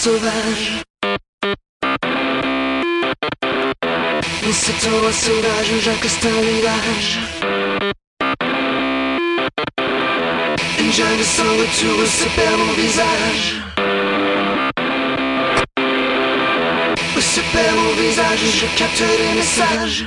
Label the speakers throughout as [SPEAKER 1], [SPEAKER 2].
[SPEAKER 1] sauvage. Laisse toi sauvage, Jacques Star village. Une jeune sans retour se perd mon visage. Se perd mon visage, je capte les messages.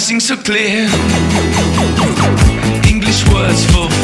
[SPEAKER 2] so clear. English words for